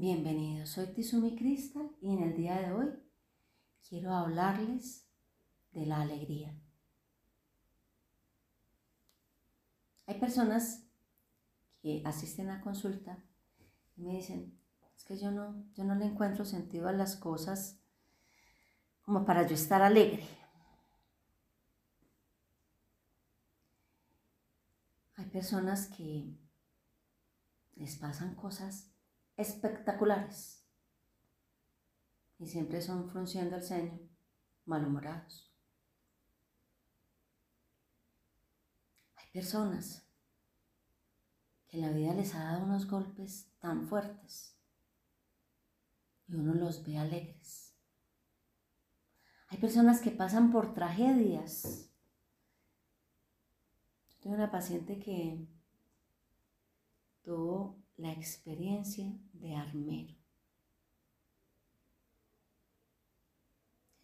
Bienvenidos, soy Tizumi Crystal y en el día de hoy quiero hablarles de la alegría. Hay personas que asisten a consulta y me dicen, es que yo no, yo no le encuentro sentido a las cosas como para yo estar alegre. Hay personas que les pasan cosas espectaculares y siempre son frunciendo el ceño, malhumorados. Hay personas que la vida les ha dado unos golpes tan fuertes y uno los ve alegres. Hay personas que pasan por tragedias. Yo tengo una paciente que tuvo la experiencia de armero.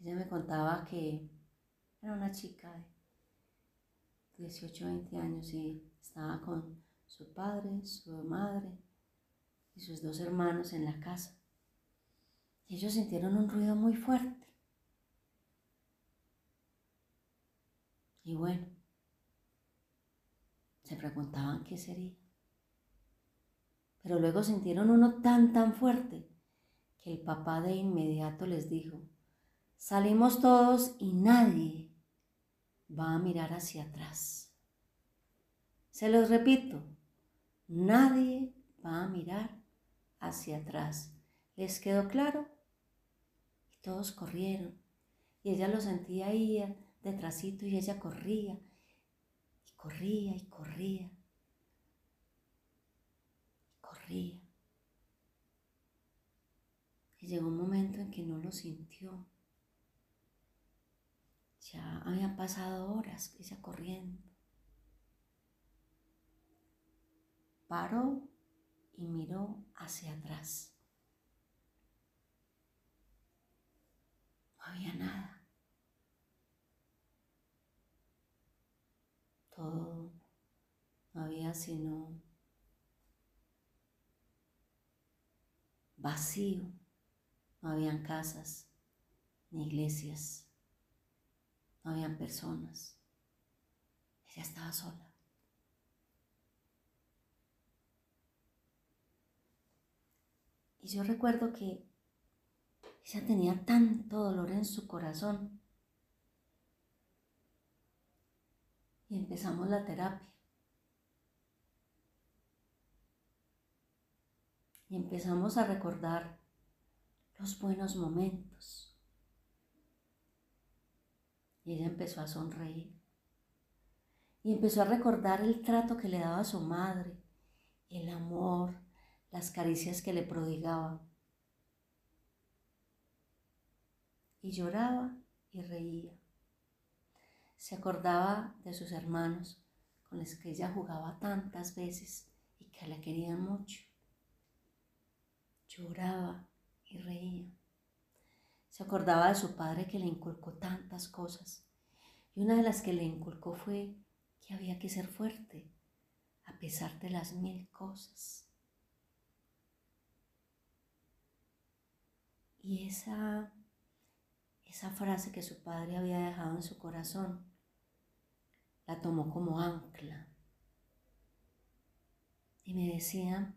Ella me contaba que era una chica de 18, 20 años y estaba con su padre, su madre y sus dos hermanos en la casa. Y ellos sintieron un ruido muy fuerte. Y bueno, se preguntaban qué sería. Pero luego sintieron uno tan, tan fuerte que el papá de inmediato les dijo, salimos todos y nadie va a mirar hacia atrás. Se los repito, Nadie va a mirar hacia atrás. ¿Les quedó claro? Y todos corrieron. Y ella lo sentía ahí detrásito y ella corría y corría y corría. Corría. Y llegó un momento en que no lo sintió. Ya habían pasado horas ella corriendo. paró y miró hacia atrás. No había nada. Todo no había sino vacío. No habían casas ni iglesias. No habían personas. Ella estaba sola. Y yo recuerdo que ella tenía tanto dolor en su corazón. Y empezamos la terapia. Y empezamos a recordar los buenos momentos. Y ella empezó a sonreír. Y empezó a recordar el trato que le daba a su madre, el amor, las caricias que le prodigaba. Y lloraba y reía. Se acordaba de sus hermanos con los que ella jugaba tantas veces y que la querían mucho. Lloraba y reía. Se acordaba de su padre que le inculcó tantas cosas. Y una de las que le inculcó fue que había que ser fuerte a pesar de las mil cosas. Y esa, esa frase que su padre había dejado en su corazón, la tomó como ancla. Y me decía,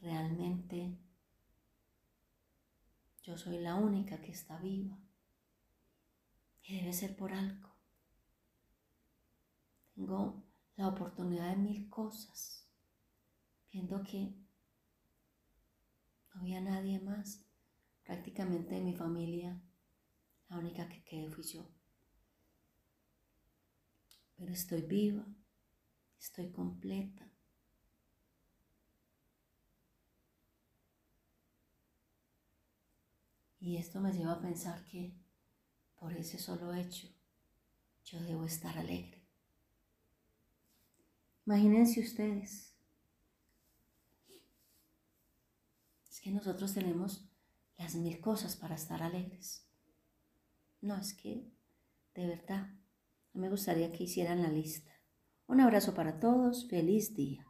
realmente yo soy la única que está viva. Y debe ser por algo. Tengo la oportunidad de mil cosas, viendo que no había nadie más. Prácticamente de mi familia, la única que quedé fui yo. Pero estoy viva, estoy completa. Y esto me lleva a pensar que por ese solo hecho yo debo estar alegre. Imagínense ustedes. Es que nosotros tenemos las mil cosas para estar alegres. No, es que, de verdad, me gustaría que hicieran la lista. Un abrazo para todos, feliz día.